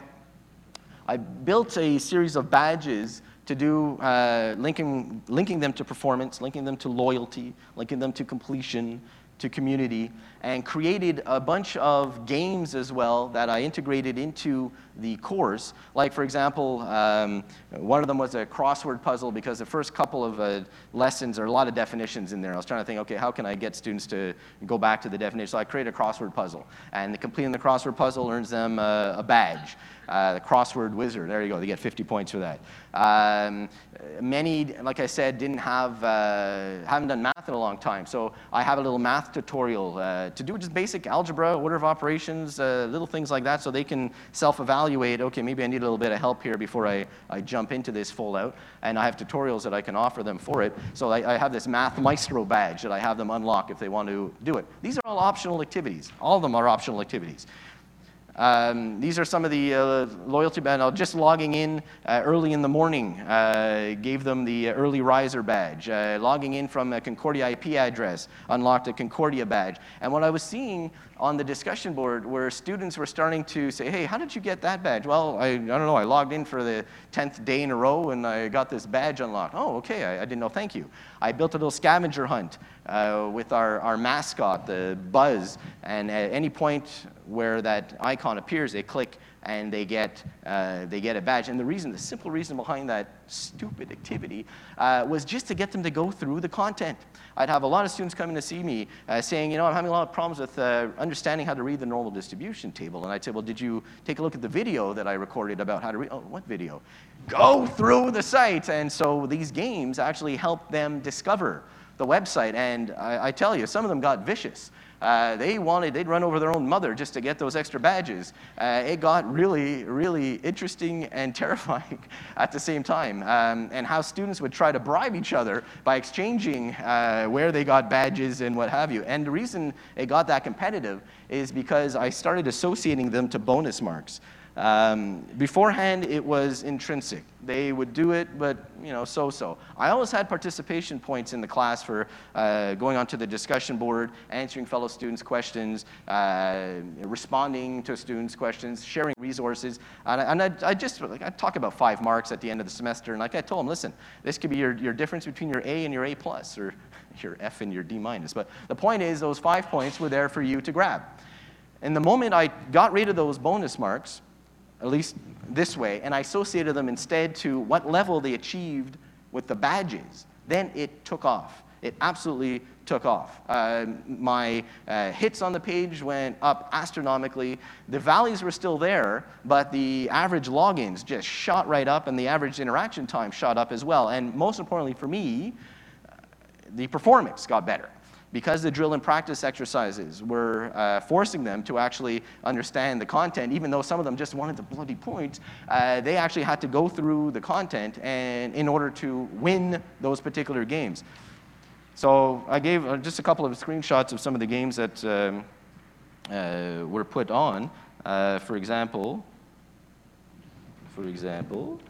I built a series of badges to do uh, linking, linking them to performance, linking them to loyalty, linking them to completion, to community, and created a bunch of games as well that I integrated into the course. Like, for example, um, one of them was a crossword puzzle because the first couple of uh, lessons are a lot of definitions in there. I was trying to think, okay, how can I get students to go back to the definition? So I created a crossword puzzle. And completing the crossword puzzle earns them uh, a badge. Uh, the crossword wizard, there you go, they get 50 points for that. Um, many, like I said, didn't have, uh, haven't done math in a long time. So I have a little math tutorial uh, to do just basic algebra, order of operations, uh, little things like that so they can self-evaluate, okay, maybe I need a little bit of help here before I, I jump into this full out. And I have tutorials that I can offer them for it. So I, I have this Math Maestro badge that I have them unlock if they want to do it. These are all optional activities. All of them are optional activities. Um, these are some of the uh, loyalty badges. Just logging in uh, early in the morning uh, gave them the early riser badge. Uh, logging in from a Concordia IP address unlocked a Concordia badge. And what I was seeing on the discussion board where students were starting to say, hey, how did you get that badge? Well, I, I don't know, I logged in for the 10th day in a row and I got this badge unlocked. Oh, okay, I, I didn't know, thank you. I built a little scavenger hunt uh, with our, our mascot, the Buzz, and at any point where that icon appears, they click and they get, uh, they get a badge. And the reason, the simple reason behind that stupid activity uh, was just to get them to go through the content. I'd have a lot of students coming to see me uh, saying, you know, I'm having a lot of problems with uh, understanding how to read the normal distribution table. And I'd say, well, did you take a look at the video that I recorded about how to read? Oh, what video? Go through the site. And so these games actually help them discover the website. And I, I tell you, some of them got vicious. Uh, they wanted, they'd run over their own mother just to get those extra badges. Uh, it got really, really interesting and terrifying at the same time. Um, and how students would try to bribe each other by exchanging uh, where they got badges and what have you. And the reason it got that competitive is because I started associating them to bonus marks. Um, beforehand, it was intrinsic. They would do it, but you know, so-so. I always had participation points in the class for uh, going onto the discussion board, answering fellow students' questions, uh, responding to students' questions, sharing resources. And, I, and I, I just like, I talk about five marks at the end of the semester, and like I told them, listen, this could be your, your difference between your A and your A plus, or your F and your D minus. But the point is, those five points were there for you to grab. And the moment I got rid of those bonus marks, at least this way, and I associated them instead to what level they achieved with the badges, then it took off. It absolutely took off. Uh, my uh, hits on the page went up astronomically. The valleys were still there, but the average logins just shot right up, and the average interaction time shot up as well. And most importantly for me, the performance got better because the drill and practice exercises were uh, forcing them to actually understand the content, even though some of them just wanted the bloody points, uh, they actually had to go through the content and in order to win those particular games. So I gave uh, just a couple of screenshots of some of the games that um, uh, were put on. Uh, for example, for example,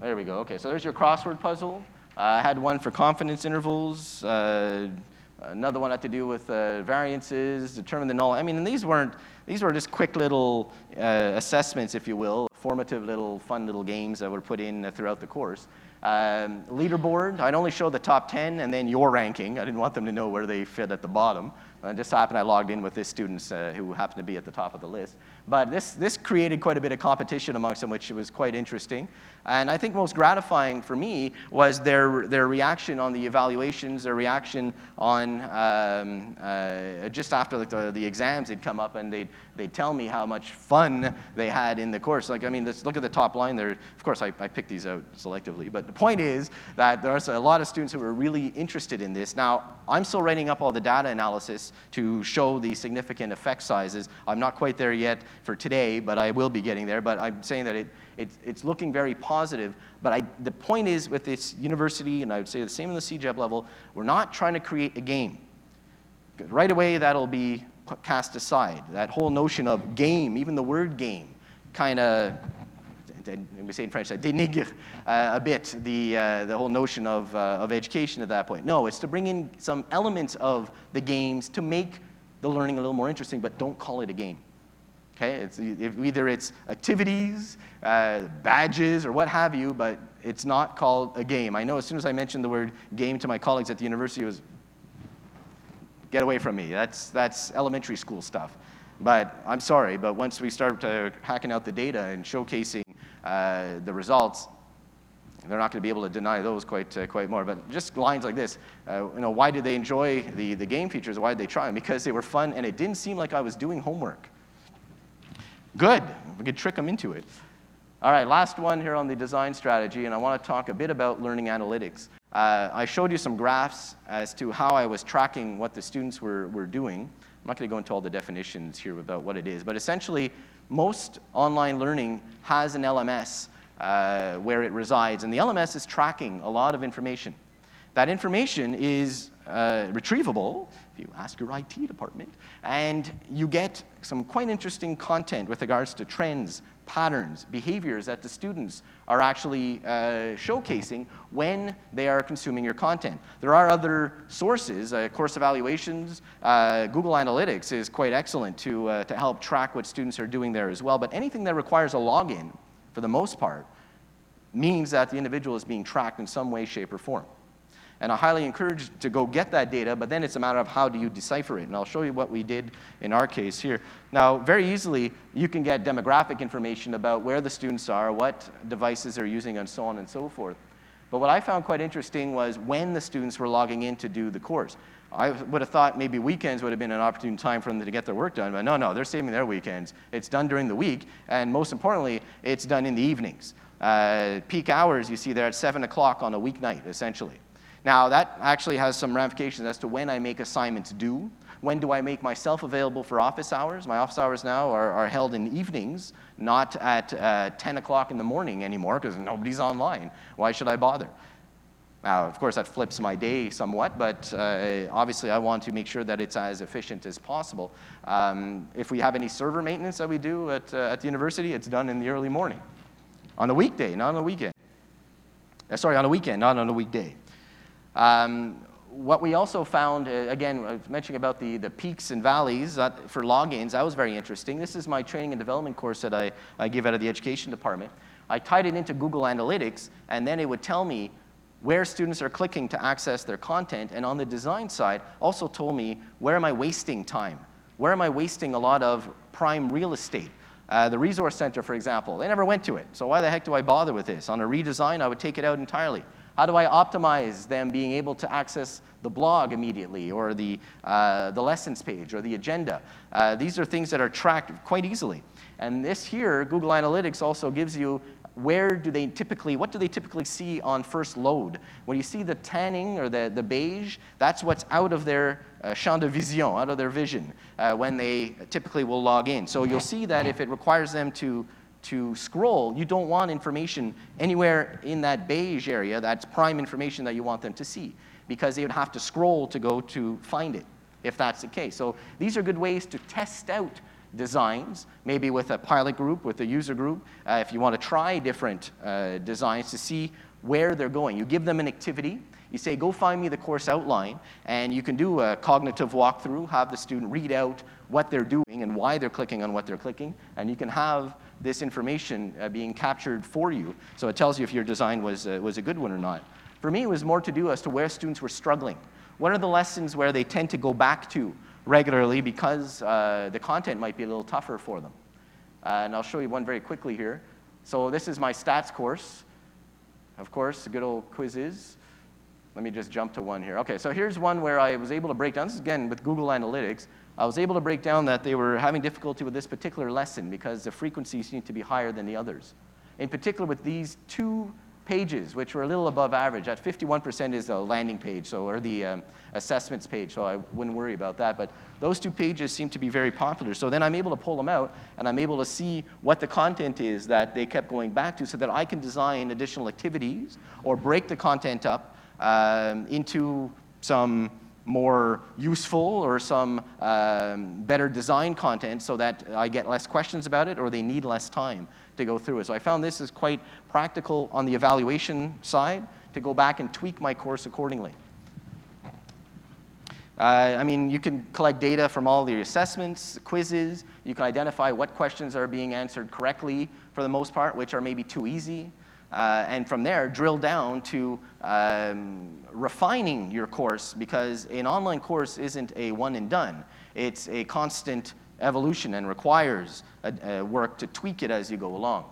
there we go. Okay, so there's your crossword puzzle. Uh, I had one for confidence intervals, uh, another one had to do with uh, variances, determine the null. I mean, and these weren't, these were just quick little assessments, if you will, formative little fun little games that were put in throughout the course. Um, leaderboard, I'd only show the top 10 and then your ranking. I didn't want them to know where they fit at the bottom. Uh, just happened I logged in with this student uh, who happened to be at the top of the list. But this, this created quite a bit of competition amongst them, which was quite interesting. And I think most gratifying for me was their, their reaction on the evaluations, their reaction on um, uh, just after the, the exams had come up and they'd, they'd tell me how much fun they had in the course. Like, I mean, let's look at the top line there. Of course, I, I picked these out selectively, but the point is that there's a lot of students who are really interested in this. Now, I'm still writing up all the data analysis to show the significant effect sizes. I'm not quite there yet for today, but I will be getting there. But I'm saying that it, it's, it's looking very positive. But I, the point is with this university, and I would say the same in the CEGEP level, we're not trying to create a game. Right away, that'll be cast aside. That whole notion of game, even the word game, kind of, we say in French, uh, a bit the, uh, the whole notion of, uh, of education at that point. No, it's to bring in some elements of the games to make the learning a little more interesting, but don't call it a game. Okay, it's either it's activities, uh, badges, or what have you, but it's not called a game. I know as soon as I mentioned the word game to my colleagues at the university, it was get away from me. That's, that's elementary school stuff. But I'm sorry, but once we start hacking out the data and showcasing uh, the results, they're not going to be able to deny those quite, uh, quite more. But just lines like this, uh, you know, why did they enjoy the, the game features? Why did they try them? Because they were fun and it didn't seem like I was doing homework. Good. We could trick them into it. All right, last one here on the design strategy, and I want to talk a bit about learning analytics. Uh, I showed you some graphs as to how I was tracking what the students were, were doing. I'm not going to go into all the definitions here about what it is, but essentially, most online learning has an LMS uh, where it resides, and the LMS is tracking a lot of information. That information is uh, retrievable if you ask your IT department, and you get some quite interesting content with regards to trends, patterns, behaviors that the students are actually uh, showcasing when they are consuming your content. There are other sources, uh, course evaluations, uh, Google Analytics is quite excellent to, uh, to help track what students are doing there as well, but anything that requires a login, for the most part, means that the individual is being tracked in some way, shape, or form. And I highly encourage to go get that data, but then it's a matter of how do you decipher it. And I'll show you what we did in our case here. Now, very easily, you can get demographic information about where the students are, what devices they're using, and so on and so forth. But what I found quite interesting was when the students were logging in to do the course. I would have thought maybe weekends would have been an opportune time for them to get their work done, but no, no, they're saving their weekends. It's done during the week, and most importantly, it's done in the evenings. Uh, peak hours, you see there at 7 o'clock on a weeknight, essentially. Now, that actually has some ramifications as to when I make assignments due. When do I make myself available for office hours? My office hours now are, are held in evenings, not at uh, 10 o'clock in the morning anymore because nobody's online. Why should I bother? Now, of course, that flips my day somewhat, but uh, obviously I want to make sure that it's as efficient as possible. Um, if we have any server maintenance that we do at, uh, at the university, it's done in the early morning. On a weekday, not on a weekend. Uh, sorry, on a weekend, not on a weekday. Um, what we also found, uh, again, mentioning about the, the peaks and valleys that, for logins, that was very interesting. This is my training and development course that I, I give out of the education department. I tied it into Google Analytics, and then it would tell me where students are clicking to access their content, and on the design side, also told me where am I wasting time? Where am I wasting a lot of prime real estate? Uh, the resource center, for example, they never went to it, so why the heck do I bother with this? On a redesign, I would take it out entirely. How do I optimize them being able to access the blog immediately or the, uh, the lessons page or the agenda? Uh, these are things that are tracked quite easily. And this here, Google Analytics also gives you where do they typically, what do they typically see on first load? When you see the tanning or the, the beige, that's what's out of their uh, champ de vision, out of their vision, uh, when they typically will log in. So you'll see that if it requires them to to scroll, you don't want information anywhere in that beige area that's prime information that you want them to see because they would have to scroll to go to find it if that's the case. So these are good ways to test out designs, maybe with a pilot group, with a user group, uh, if you want to try different uh, designs to see where they're going. You give them an activity. You say, go find me the course outline, and you can do a cognitive walkthrough, have the student read out what they're doing and why they're clicking on what they're clicking, and you can have this information uh, being captured for you. So it tells you if your design was, uh, was a good one or not. For me, it was more to do as to where students were struggling. What are the lessons where they tend to go back to regularly because uh, the content might be a little tougher for them. Uh, and I'll show you one very quickly here. So this is my stats course. Of course, good old quizzes. Let me just jump to one here. Okay, so here's one where I was able to break down, this is again with Google Analytics, I was able to break down that they were having difficulty with this particular lesson because the frequency seemed to be higher than the others. In particular with these two pages, which were a little above average. At 51% is the landing page, so or the um, assessments page, so I wouldn't worry about that. But those two pages seem to be very popular. So then I'm able to pull them out, and I'm able to see what the content is that they kept going back to, so that I can design additional activities or break the content up um, into some more useful or some um, better design content so that I get less questions about it or they need less time to go through it. So I found this is quite practical on the evaluation side to go back and tweak my course accordingly. Uh, I mean, you can collect data from all the assessments, quizzes. You can identify what questions are being answered correctly for the most part, which are maybe too easy. Uh, and from there, drill down to um, refining your course because an online course isn't a one and done. It's a constant evolution and requires a, a work to tweak it as you go along.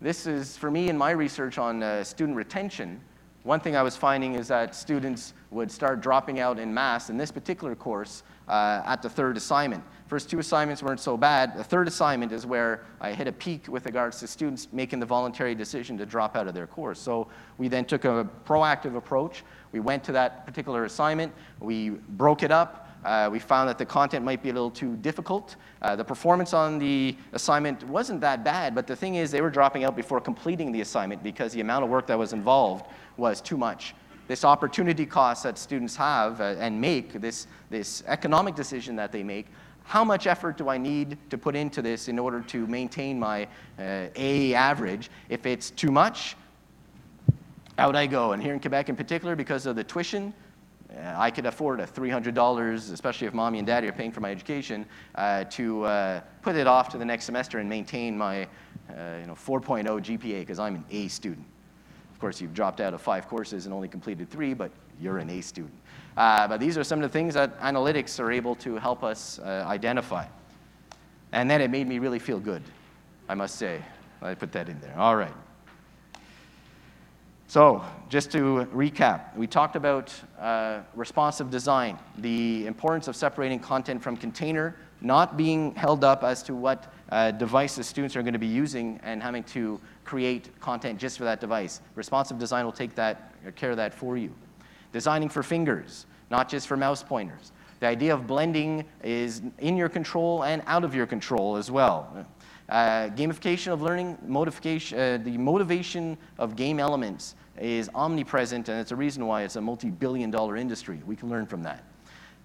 This is, for me, in my research on uh, student retention, one thing I was finding is that students would start dropping out in mass in this particular course uh, at the third assignment. First two assignments weren't so bad. The third assignment is where I hit a peak with regards to students making the voluntary decision to drop out of their course. So we then took a proactive approach. We went to that particular assignment. We broke it up. Uh, we found that the content might be a little too difficult. Uh, the performance on the assignment wasn't that bad, but the thing is they were dropping out before completing the assignment because the amount of work that was involved was too much. This opportunity cost that students have uh, and make, this, this economic decision that they make, how much effort do I need to put into this in order to maintain my uh, A average? If it's too much, out I go. And here in Quebec in particular, because of the tuition, uh, I could afford a $300, especially if mommy and daddy are paying for my education, uh, to uh, put it off to the next semester and maintain my uh, you know, 4.0 GPA because I'm an A student. Of course, you've dropped out of five courses and only completed three, but you're an A student. Uh, but these are some of the things that analytics are able to help us uh, identify. And then it made me really feel good, I must say. I put that in there. All right. So, just to recap, we talked about uh, responsive design, the importance of separating content from container, not being held up as to what uh, devices students are going to be using and having to create content just for that device. Responsive design will take that, care of that for you. Designing for fingers, not just for mouse pointers. The idea of blending is in your control and out of your control as well. Uh, gamification of learning, motivation, uh, the motivation of game elements is omnipresent, and it's a reason why it's a multi-billion dollar industry. We can learn from that.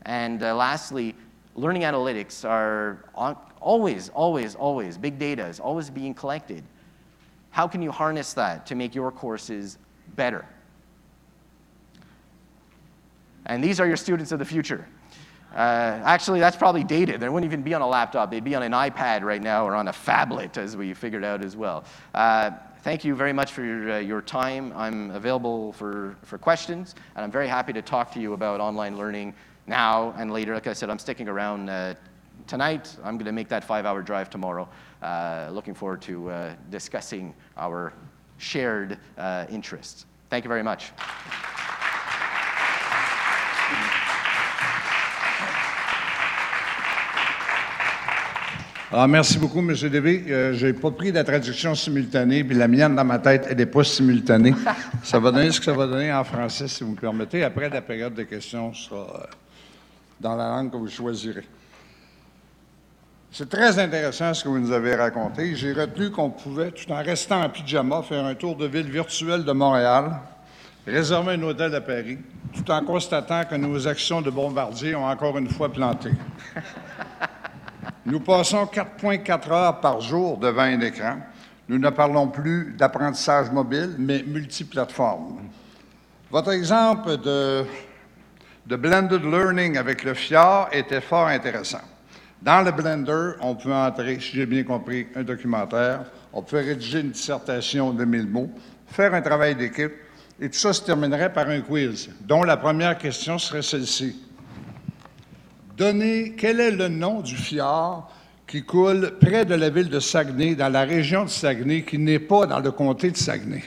And uh, lastly, learning analytics are always, always, always, big data is always being collected. How can you harness that to make your courses better? And these are your students of the future. Uh, actually, that's probably dated. They wouldn't even be on a laptop. They'd be on an iPad right now or on a phablet, as we figured out as well. Uh, thank you very much for your, uh, your time. I'm available for, for questions, and I'm very happy to talk to you about online learning now and later. Like I said, I'm sticking around uh, tonight. I'm going to make that five hour drive tomorrow. Uh, looking forward to uh, discussing our shared interests. Thank you very much. Ah, merci beaucoup, M. Devy. Euh, je n'ai pas pris la traduction simultanée, puis la mienne dans ma tête, elle n'est pas simultanée. ça va donner ce que ça va donner en français, si vous me permettez. Après, la période de questions sera euh, dans la langue que vous choisirez. C'est très intéressant ce que vous nous avez raconté. J'ai retenu qu'on pouvait, tout en restant en pyjama, faire un tour de ville virtuel de Montréal, réserver un hôtel à Paris, tout en constatant que nos actions de bombardier ont encore une fois planté. Nous passons 4,4 heures par jour devant un écran. Nous ne parlons plus d'apprentissage mobile, mais multiplateforme. Votre exemple de, de blended learning avec le FIAR était fort intéressant. Dans le Blender, on peut entrer, si j'ai bien compris, un documentaire, on peut rédiger une dissertation de 1000 mots, faire un travail d'équipe, et tout ça se terminerait par un quiz, dont la première question serait celle-ci. Donnez quel est le nom du fjord qui coule près de la ville de Saguenay, dans la région de Saguenay, qui n'est pas dans le comté de Saguenay?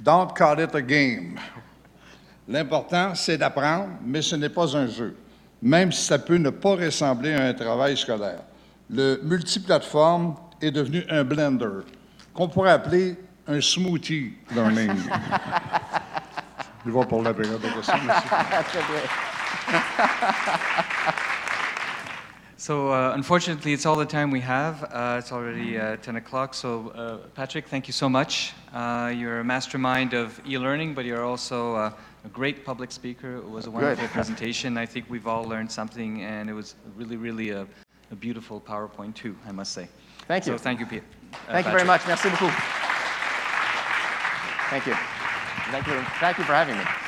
Don't call it a game. L'important, c'est d'apprendre, mais ce n'est pas un jeu, même si ça peut ne pas ressembler à un travail scolaire. Le multiplateforme est devenu un blender, qu'on pourrait appeler un smoothie learning. Je vais pour la période de questions. merci. Très bien. So uh, unfortunately, it's all the time we have. Uh, it's already uh, 10 o'clock. So uh, Patrick, thank you so much. Uh, you're a mastermind of e-learning, but you're also uh, a great public speaker. It was a wonderful presentation. I think we've all learned something, and it was really, really a, a beautiful PowerPoint too, I must say. Thank you. So thank you, Pete. Thank you very much. Merci beaucoup. Thank you. Thank you. Thank you for having me.